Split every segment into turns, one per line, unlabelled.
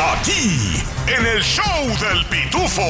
Aquí, en el show del pitufo.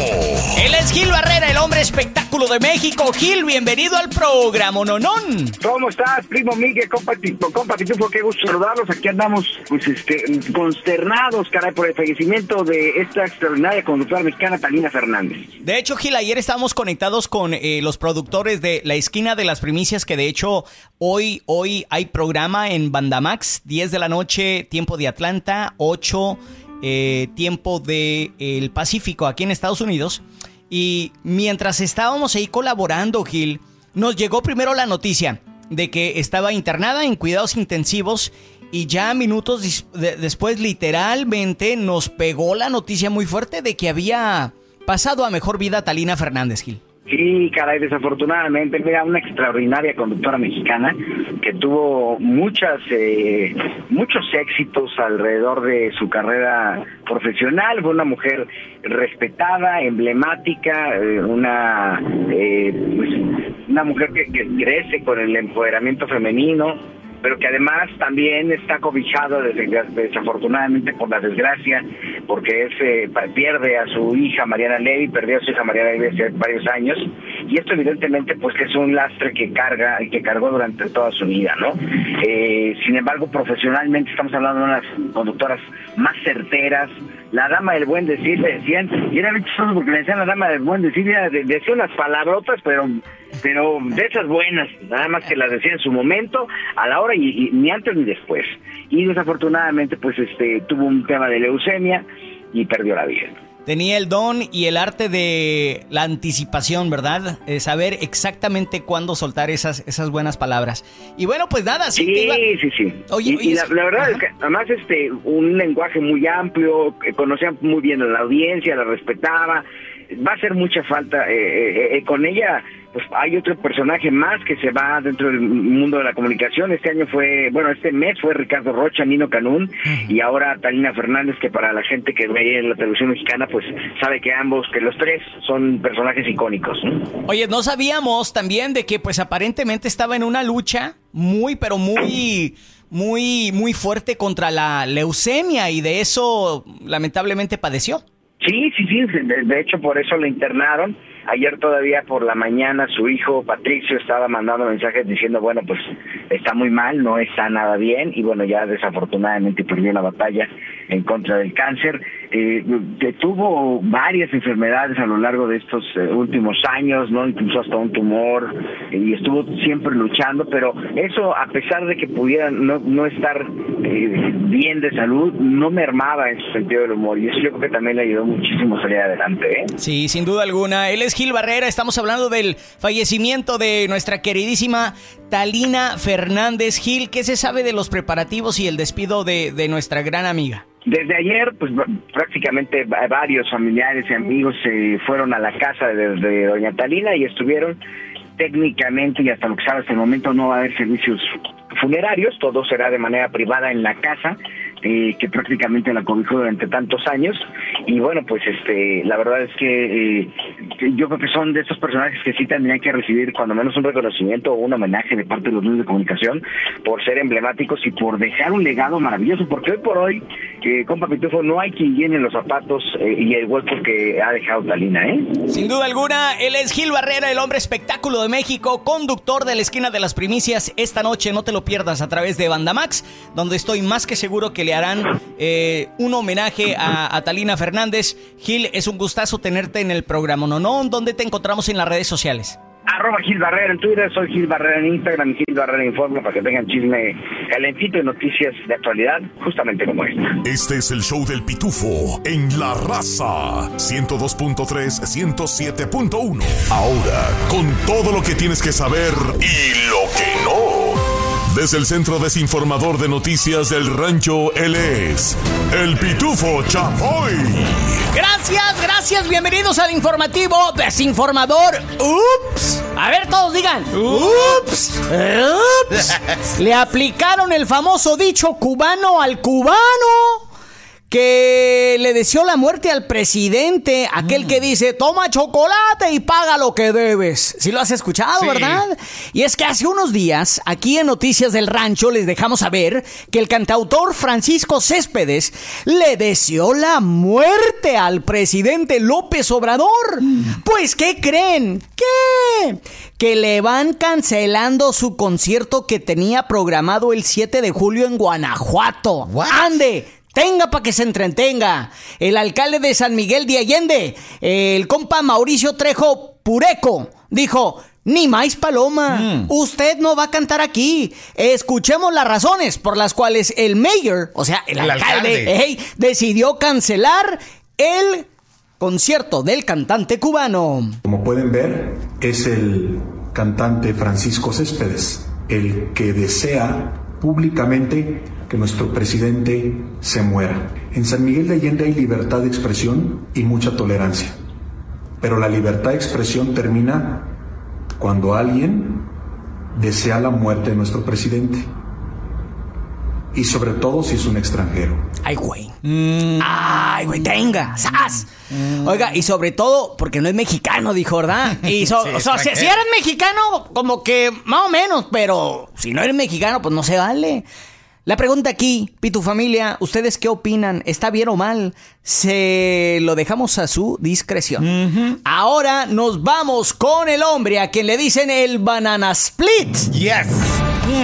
Él es Gil Barrera, el hombre espectáculo de México. Gil, bienvenido al programa Nonón.
¿Cómo estás, primo Miguel, compa, compa Pitufo? Qué gusto saludarlos. Aquí andamos, pues, este, consternados, caray, por el fallecimiento de esta extraordinaria conductora mexicana, Talina Fernández.
De hecho, Gil, ayer estábamos conectados con eh, los productores de La Esquina de las Primicias, que de hecho hoy, hoy hay programa en Bandamax, 10 de la noche, tiempo de Atlanta, 8 eh, tiempo del el Pacífico, aquí en Estados Unidos. Y mientras estábamos ahí colaborando, Gil, nos llegó primero la noticia de que estaba internada en cuidados intensivos y ya minutos después literalmente nos pegó la noticia muy fuerte de que había pasado a mejor vida Talina Fernández Gil.
Sí, caray, desafortunadamente, mira, una extraordinaria conductora mexicana que tuvo muchas, eh, muchos éxitos alrededor de su carrera profesional, fue una mujer respetada, emblemática, eh, una, eh, pues, una mujer que, que crece con el empoderamiento femenino, pero que además también está cobijado desafortunadamente por la desgracia, porque es, eh, pierde a su hija Mariana Levy, perdió a su hija Mariana Levy hace varios años, y esto evidentemente pues que es un lastre que carga y que cargó durante toda su vida, ¿no? Eh, sin embargo, profesionalmente estamos hablando de unas conductoras más certeras, la dama del buen decir, le decían, y era chistoso porque le decían la dama del buen decir, decía unas palabrotas, pero pero de esas buenas, nada más que las decía en su momento, a la hora y, ni antes ni después. Y desafortunadamente, pues este tuvo un tema de leucemia y perdió la vida.
Tenía el don y el arte de la anticipación, ¿verdad? saber exactamente cuándo soltar esas, esas buenas palabras. Y bueno, pues nada,
sí. Sí, sí, sí. Oye, y, la, verdad es que además este, un lenguaje muy amplio, conocía muy bien a la audiencia, la respetaba. Va a hacer mucha falta eh, eh, eh, con ella pues hay otro personaje más que se va dentro del mundo de la comunicación. Este año fue, bueno, este mes fue Ricardo Rocha, Nino Canún, y ahora Talina Fernández, que para la gente que ve en la televisión mexicana, pues sabe que ambos, que los tres son personajes icónicos.
Oye, no sabíamos también de que pues aparentemente estaba en una lucha muy, pero muy muy, muy fuerte contra la leucemia y de eso lamentablemente padeció.
Sí, sí, sí, de, hecho por eso lo internaron Ayer todavía por la mañana su hijo Patricio estaba mandando mensajes diciendo, bueno, pues está muy mal, no está nada bien y bueno, ya desafortunadamente perdió la batalla en contra del cáncer. Eh, tuvo varias enfermedades a lo largo de estos eh, últimos años, no incluso hasta un tumor y estuvo siempre luchando, pero eso a pesar de que pudiera no, estar eh, bien de salud, no mermaba en su sentido del humor y eso yo creo que también le ayudó muchísimo a salir adelante. ¿eh?
Sí, sin duda alguna. Él es Gil Barrera. Estamos hablando del fallecimiento de nuestra queridísima Talina Fernández Gil. ¿Qué se sabe de los preparativos y el despido de, nuestra gran amiga?
Desde ayer, pues prácticamente varios familiares y amigos se fueron a la casa de, de, doña Talina y estuvieron técnicamente y hasta lo que sabe hasta el momento no va a haber servicios funerarios, todo será de manera privada en la casa eh, que prácticamente la cobijó durante tantos años. Y bueno pues este la verdad es que eh, yo creo que son de estos personajes que sí tendrían que recibir cuando menos un reconocimiento o un homenaje de parte de los medios de comunicación por ser emblemáticos y por dejar un legado maravilloso. Porque hoy por hoy que compa Pitufo no hay quien llene los zapatos eh, y el hueco que ha dejado Talina ¿eh?
sin duda alguna él es Gil Barrera el hombre espectáculo de México conductor de la esquina de las primicias esta noche. No te lo pierdas a través de Bandamax donde estoy más que seguro que le harán eh, un homenaje a, Talina Fernández. Gil, es un gustazo tenerte en el programa ¿no? ¿Dónde te encontramos en las redes sociales?
arroba Gil Barrera en Twitter, soy Gil Barrera en Instagram y Gil Barrera Informa para que tengan chisme calentito y noticias de actualidad justamente como esta.
Este es el show del pitufo en La Raza 102.3 107.1. Ahora, con todo lo que tienes que saber y lo que no. Desde el Centro Desinformador de Noticias del Rancho, él es el Pitufo Chapoy.
Gracias, gracias, bienvenidos al informativo desinformador. Ups. A ver, todos digan. Ups. Ups. Le aplicaron el famoso dicho cubano al cubano que le deseó la muerte al presidente, aquel que dice, toma chocolate y paga lo que debes. Si lo has escuchado, ¿verdad? Y es que hace unos días, aquí en Noticias del Rancho, les dejamos saber que el cantautor Francisco Céspedes le deseó la muerte al presidente López Obrador. Pues, ¿qué creen? ¿Qué? Que le van cancelando su concierto que tenía programado el 7 de julio en Guanajuato. ¡Ande! Tenga para que se entretenga. El alcalde de San Miguel de Allende, el compa Mauricio Trejo Pureco, dijo, ni más paloma, usted no va a cantar aquí. Escuchemos las razones por las cuales el mayor, o sea, el,
El
alcalde, decidió cancelar el concierto del cantante cubano.
Como pueden ver, es el cantante Francisco Céspedes el que desea públicamente que nuestro presidente se muera. En San Miguel de Allende hay libertad de expresión y mucha tolerancia, pero la libertad de expresión termina cuando alguien desea la muerte de nuestro presidente. Y sobre todo si es un extranjero.
Ay, güey. Ay, güey, tenga. ¡Sas! Oiga, y sobre todo, porque no es mexicano, dijo, ¿verdad? Y so-
Sí,
o sea, si, si eres mexicano, como que más o menos, pero si no eres mexicano, pues no se vale. La pregunta aquí, Pitu familia, ¿ustedes qué opinan? ¿Está bien o mal? Se lo dejamos a su discreción. Ahora nos vamos con el hombre a quien le dicen el banana split.
Yes.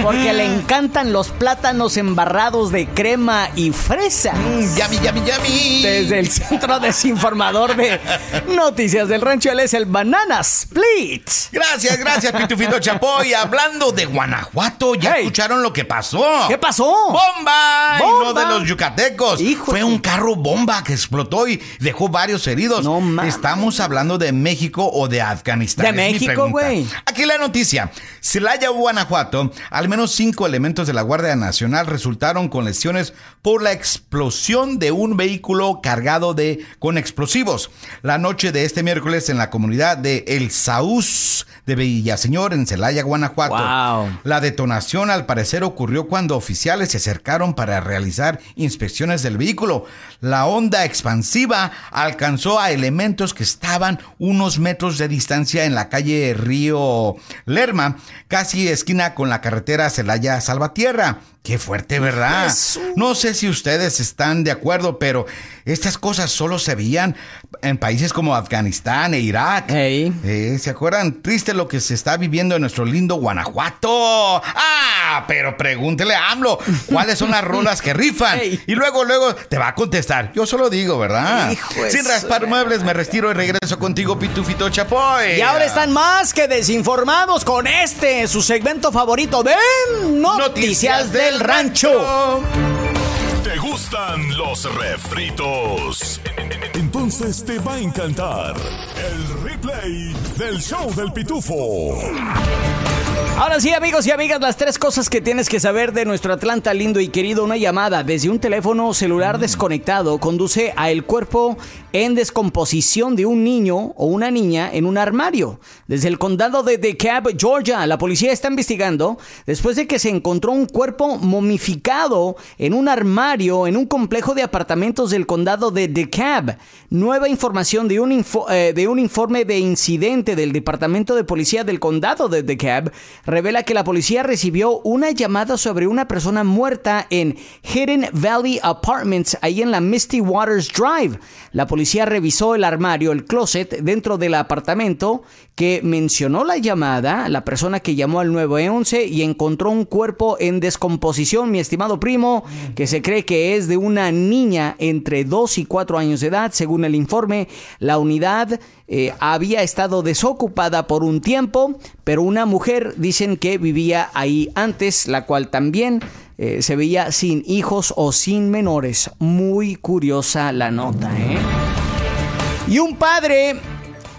Porque le encantan los plátanos embarrados de crema y fresa.
Mm, Yummy, yummy, yummy.
Desde el centro desinformador de Noticias del Rancho, él es el Banana Split.
Gracias, gracias, Pitufito Chapoy. Hablando de Guanajuato, ¿ya
Hey.
escucharon lo que pasó?
¿Qué pasó?
¡Bomba! Y no
¡Bomba!
de los yucatecos.
Hijo
Fue un carro bomba que explotó y dejó varios heridos.
No mames.
Estamos hablando de México o de Afganistán.
De
es
México, güey.
Aquí la noticia. Celaya, Guanajuato, al menos cinco elementos de la Guardia Nacional resultaron con lesiones por la explosión de un vehículo cargado de con explosivos. La noche de este miércoles en la comunidad de El Saúz de Villaseñor en Celaya, Guanajuato.
Wow.
La detonación al parecer ocurrió cuando oficiales se acercaron para realizar inspecciones del vehículo. La onda expansiva alcanzó a elementos que estaban unos metros de distancia en la calle Río Lerma, casi esquina con la carretera Celaya Salvatierra. Qué fuerte, ¿verdad?
Jesús.
No sé si ustedes están de acuerdo, pero estas cosas solo se veían en países como Afganistán e Irak. Eh, ¿Se acuerdan? Triste lo que se está viviendo en nuestro lindo Guanajuato. Ah, pero pregúntele a AMLO cuáles son las rolas que rifan. Y luego, luego te va a contestar. Yo solo digo, ¿verdad?
Hijo de
Sin raspar muebles, me retiro y regreso contigo, Pitufito Chapoy.
Y ahora están más que desinformados con este, su segmento favorito de Noticias, del Rancho.
¿Te gustan los refritos? Entonces te va a encantar el replay del show del pitufo.
Ahora sí, amigos y amigas, las tres cosas que tienes que saber de nuestro Atlanta lindo y querido. Una llamada desde un teléfono celular desconectado conduce a el cuerpo en descomposición de un niño o una niña en un armario. Desde el condado de DeKalb, Georgia, la policía está investigando después de que se encontró un cuerpo momificado en un armario en un complejo de apartamentos del condado de DeKalb. Nueva información de un, info- eh, de un informe de incidente del Departamento de Policía del condado de DeKalb revela que la policía recibió una llamada sobre una persona muerta en Hidden Valley Apartments, ahí en la Misty Waters Drive. La policía revisó el armario, el closet dentro del apartamento que mencionó la llamada, la persona que llamó al 911 y encontró un cuerpo en descomposición, mi estimado primo, que se cree que es de una niña entre 2 y 4 años de edad, según el informe. La unidad eh, había estado desocupada por un tiempo, pero una mujer dicen que vivía ahí antes, la cual también eh, se veía sin hijos o sin menores. Muy curiosa la nota, ¿eh? Y un padre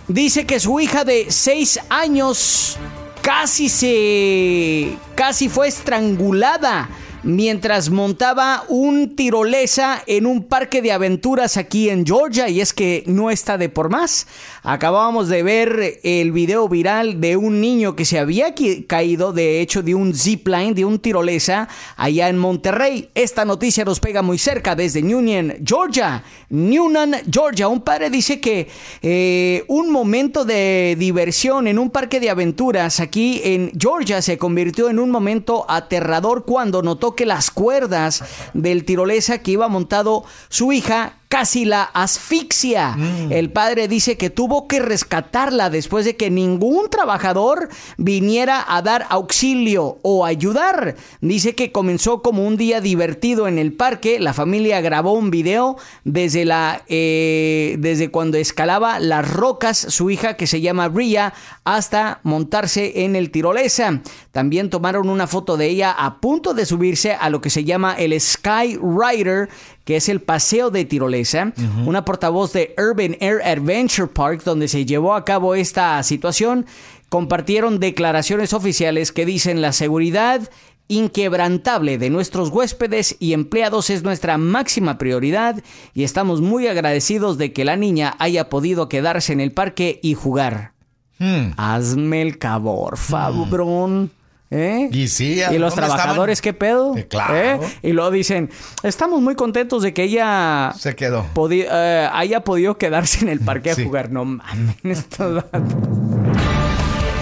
dice que su hija de 6 años casi se... casi fue estrangulada mientras montaba un tirolesa en un parque de aventuras aquí en Georgia y es que no está de por más. Acabábamos de ver el video viral de un niño que se había caído de hecho de un zipline, de un tirolesa allá en Monterrey. Esta noticia nos pega muy cerca desde Newnan, Georgia. Newnan, Georgia. Un padre dice que eh, un momento de diversión en un parque de aventuras aquí en Georgia se convirtió en un momento aterrador cuando notó que las cuerdas del tirolesa que iba montado su hija casi la asfixia. Mm. El padre dice que tuvo que rescatarla después de que ningún trabajador viniera a dar auxilio o ayudar. Dice que comenzó como un día divertido en el parque. La familia grabó un video desde la eh, desde cuando escalaba las rocas su hija que se llama Bria hasta montarse en el tirolesa. También tomaron una foto de ella a punto de subirse a lo que se llama el Sky Rider que es el paseo de tirolesa, una portavoz de Urban Air Adventure Park, donde se llevó a cabo esta situación, compartieron declaraciones oficiales que dicen la seguridad inquebrantable de nuestros huéspedes y empleados es nuestra máxima prioridad y estamos muy agradecidos de que la niña haya podido quedarse en el parque y jugar. Hmm. Hazme el favor, Fabrón. ¿Eh? Y sí, ¿Y los trabajadores qué pedo? claro. ¿Eh? Y luego dicen, estamos muy contentos de que ella
se quedó.
Eh, haya podido quedarse en el parque a jugar. No mames, esto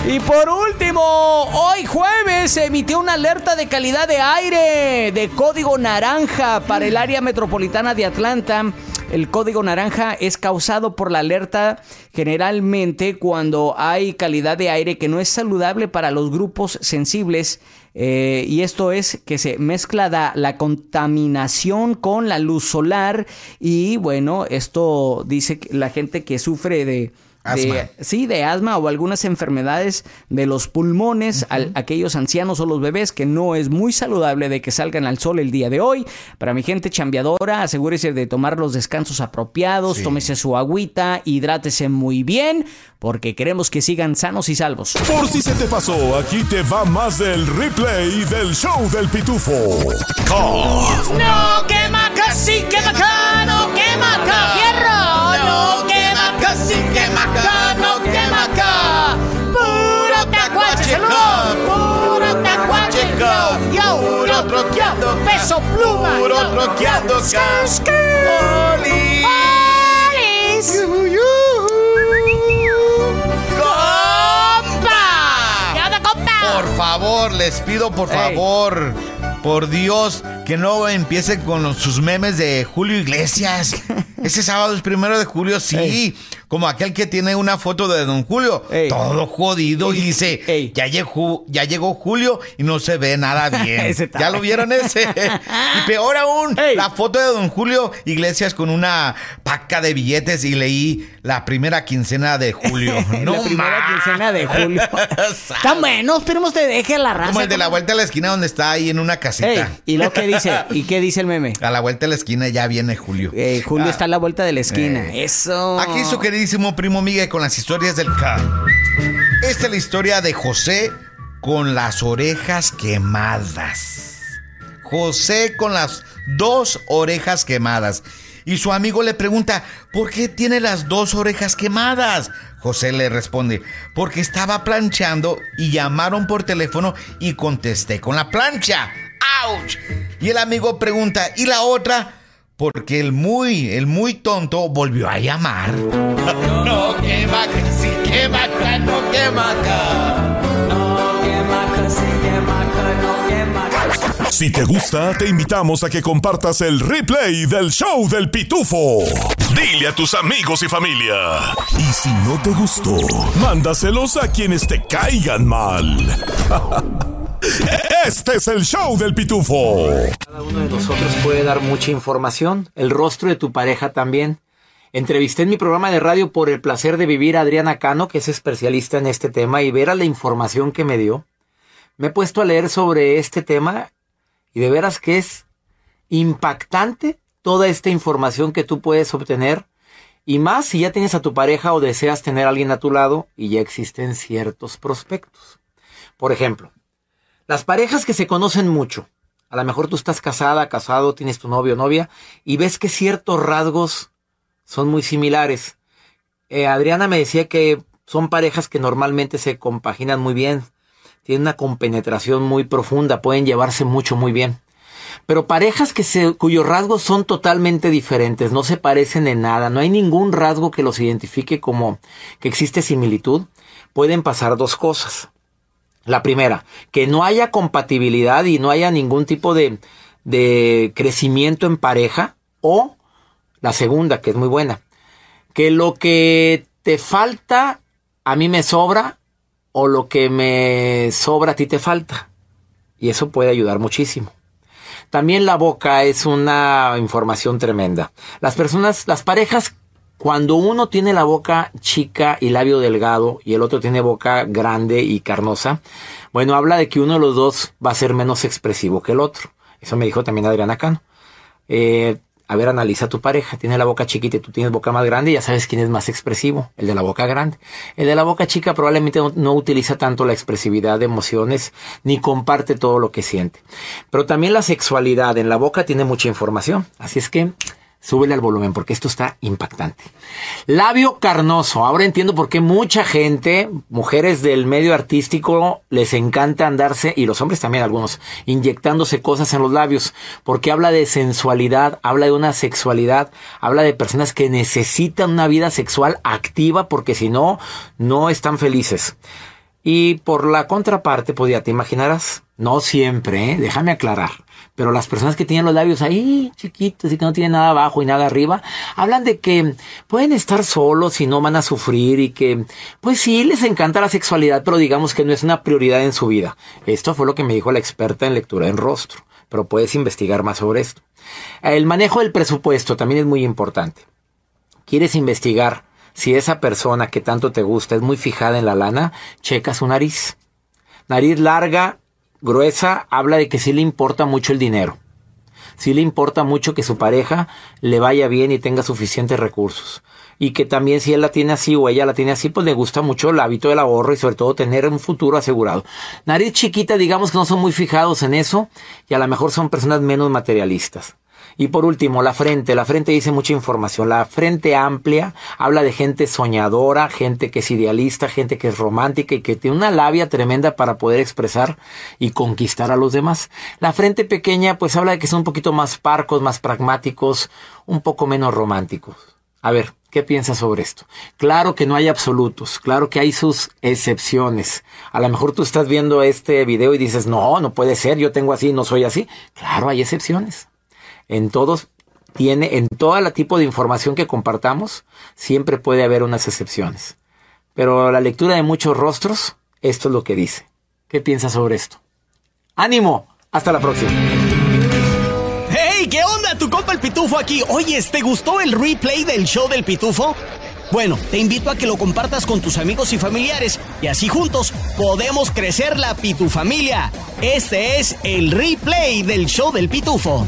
Y por último, hoy jueves se emitió una alerta de calidad de aire de código naranja para el área metropolitana de Atlanta. El código naranja es causado por la alerta generalmente cuando hay calidad de aire que no es saludable para los grupos sensibles eh, y esto es que se mezcla la contaminación con la luz solar y bueno, esto dice la gente que sufre de sí, de asma o algunas enfermedades de los pulmones, aquellos ancianos o los bebés, que no es muy saludable de que salgan al sol el día de hoy. Para mi gente chambeadora, asegúrese de tomar los descansos apropiados, tómese su agüita, hidrátese muy bien, porque queremos que sigan sanos y salvos.
Por si se te pasó, aquí te va más del replay del show del pitufo.
No, quema casi, quema acá, no quema acá, fierro, casi, quema acá, no quema acá. Puro tacuache, puro tacuache, puro troqueando, peso pluma, puro troqueando, Oli.
Por favor, les pido por favor, por Dios, que no empiecen con sus memes de Julio Iglesias. Ese sábado es primero de julio, sí. Como aquel que tiene una foto de Don Julio, todo jodido y dice, ya llegó, ya llegó Julio y no se ve nada bien. ¿Ya lo vieron ese? y peor aún, la foto de Don Julio Iglesias con una paca de billetes y leí la primera quincena de julio.
no la primera quincena de julio. Tan bueno, esperemos te deje la raza.
Como el de la vuelta a la esquina donde está ahí en una casita.
¿Y lo que dice? ¿Y qué dice el meme?
A la vuelta de la esquina ya viene Julio.
Julio ah. está a la vuelta de la esquina. Eso.
Aquí su queridísimo primo Miguel con las historias del K. Esta es la historia de José con las orejas quemadas. José con las dos orejas quemadas. Y su amigo le pregunta, ¿por qué tiene las dos orejas quemadas? José le responde, porque estaba planchando y llamaron por teléfono y contesté con la plancha. ¡Auch! Y el amigo pregunta, ¿y la otra? Porque el muy, el muy tonto volvió a llamar. no, que maca, sí, que maca, no, que maca. No, que
maca, sí, que maca, no, que maca. Si te gusta, te invitamos a que compartas el replay del show del pitufo. Dile a tus amigos y familia. Y si no te gustó, mándaselos a quienes te caigan mal. Este es el show del pitufo.
Cada uno de nosotros puede dar mucha información, el rostro de tu pareja también. Entrevisté en mi programa de radio por el placer de vivir a Adriana Cano, que es especialista en este tema, y ver a la información que me dio. Me he puesto a leer sobre este tema y de veras que es impactante toda esta información que tú puedes obtener. Y más si ya tienes a tu pareja o deseas tener a alguien a tu lado y ya existen ciertos prospectos. Por ejemplo, las parejas que se conocen mucho. A lo mejor tú estás casada, casado, tienes tu novio o novia y ves que ciertos rasgos son muy similares. Eh, Adriana me decía que son parejas que normalmente se compaginan muy bien, tienen una compenetración muy profunda, pueden llevarse mucho muy bien. Pero parejas que cuyos rasgos son totalmente diferentes, no se parecen en nada, no hay ningún rasgo que los identifique como que existe similitud, pueden pasar dos cosas. La primera, que no haya compatibilidad y no haya ningún tipo de, de crecimiento en pareja o la segunda, que es muy buena. Que lo que te falta a mí me sobra o lo que me sobra a ti te falta. Y eso puede ayudar muchísimo. También la boca es una información tremenda. Las personas, las parejas, cuando uno tiene la boca chica y labio delgado y el otro tiene boca grande y carnosa, bueno, habla de que uno de los dos va a ser menos expresivo que el otro. Eso me dijo también Adriana Cano. Eh, a ver, analiza tu pareja. Tiene la boca chiquita y tú tienes boca más grande, ya sabes quién es más expresivo, el de la boca grande. El de la boca chica probablemente no, utiliza tanto la expresividad de emociones ni comparte todo lo que siente. Pero también la sexualidad en la boca tiene mucha información. Así es que Súbele al volumen porque esto está impactante. Labio carnoso. Ahora entiendo por qué mucha gente, mujeres del medio artístico, les encanta andarse, y los hombres también algunos, inyectándose cosas en los labios, porque habla de sensualidad, habla de una sexualidad, habla de personas que necesitan una vida sexual activa porque si no, no están felices. Y por la contraparte, pues ya te imaginarás, no siempre, ¿eh? déjame aclarar pero las personas que tienen los labios ahí chiquitos y que no tienen nada abajo y nada arriba, hablan de que pueden estar solos y no van a sufrir y que, pues sí, les encanta la sexualidad, pero digamos que no es una prioridad en su vida. Esto fue lo que me dijo la experta en lectura en rostro, pero puedes investigar más sobre esto. El manejo del presupuesto también es muy importante. ¿Quieres investigar si esa persona que tanto te gusta es muy fijada en la lana? Checa su nariz. Nariz larga, gruesa habla de que sí le importa mucho el dinero. Sí le importa mucho que su pareja le vaya bien y tenga suficientes recursos. Y que también si él la tiene así o ella la tiene así, pues le gusta mucho el hábito del ahorro y sobre todo tener un futuro asegurado. Nariz chiquita, digamos que no son muy fijados en eso y a lo mejor son personas menos materialistas. Y por último, la frente. La frente dice mucha información. La frente amplia habla de gente soñadora, gente que es idealista, gente que es romántica y que tiene una labia tremenda para poder expresar y conquistar a los demás. La frente pequeña pues habla de que son un poquito más parcos, más pragmáticos, un poco menos románticos. A ver, ¿Qué piensas sobre esto? Claro que no hay absolutos, claro que hay sus excepciones. A lo mejor tú estás viendo este video y dices, no, no puede ser, yo tengo así, no soy así. Claro, hay excepciones en todos tiene, en todo el tipo de información que compartamos, siempre puede haber unas excepciones. Pero la lectura de muchos rostros, esto es lo que dice. ¿Qué piensas sobre esto? ¡Ánimo! Hasta la próxima.
¡Hey! ¿Qué onda? Tu compa el Pitufo aquí. Oye, ¿te gustó el replay del show del Pitufo? Bueno, te invito a que lo compartas con tus amigos y familiares y así juntos podemos crecer la Pitufamilia. Este es el replay del show del Pitufo.